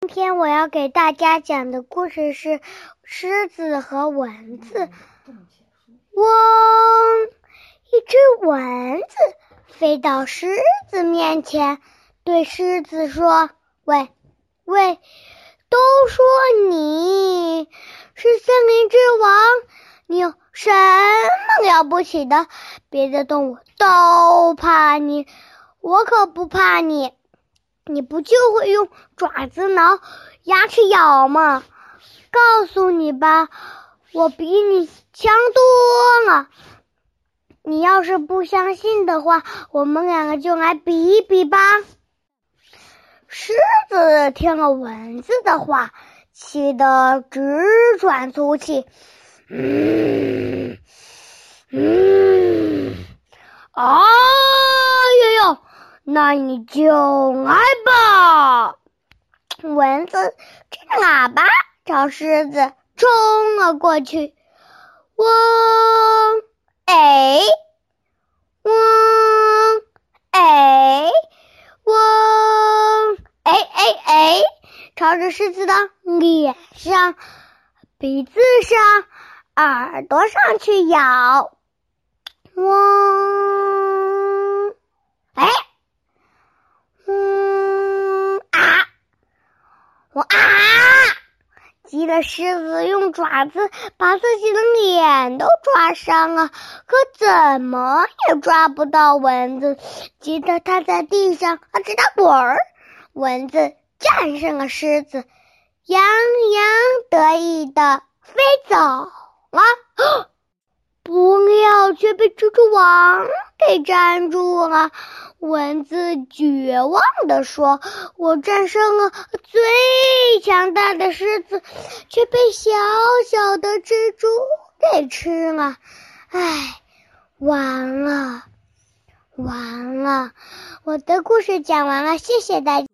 今天我要给大家讲的故事是《狮子和蚊子》。嗡！一只蚊子飞到狮子面前，对狮子说：“喂，喂，都说你是森林之王，你有什么了不起的？别的动物都怕你，我可不怕你。”你不就会用爪子挠、牙齿咬吗？告诉你吧，我比你强多了。你要是不相信的话，我们两个就来比一比吧。狮子听了蚊子的话，气得直喘粗气。嗯嗯，啊！那你就来吧！蚊子吹着喇叭朝狮子冲了过去。嗡，哎，嗡，哎，嗡，哎哎哎，朝着狮子的脸上、鼻子上、耳朵上去咬。嗡，哎。我啊！急得狮子用爪子把自己的脸都抓伤了，可怎么也抓不到蚊子，急得它在地上啊直打滚儿。蚊子战胜了狮子，洋洋得意的飞走了，不料却被蜘蛛网给粘住了。蚊子绝望地说：“我战胜了最强大的狮子，却被小小的蜘蛛给吃了。唉，完了，完了！我的故事讲完了，谢谢大家。”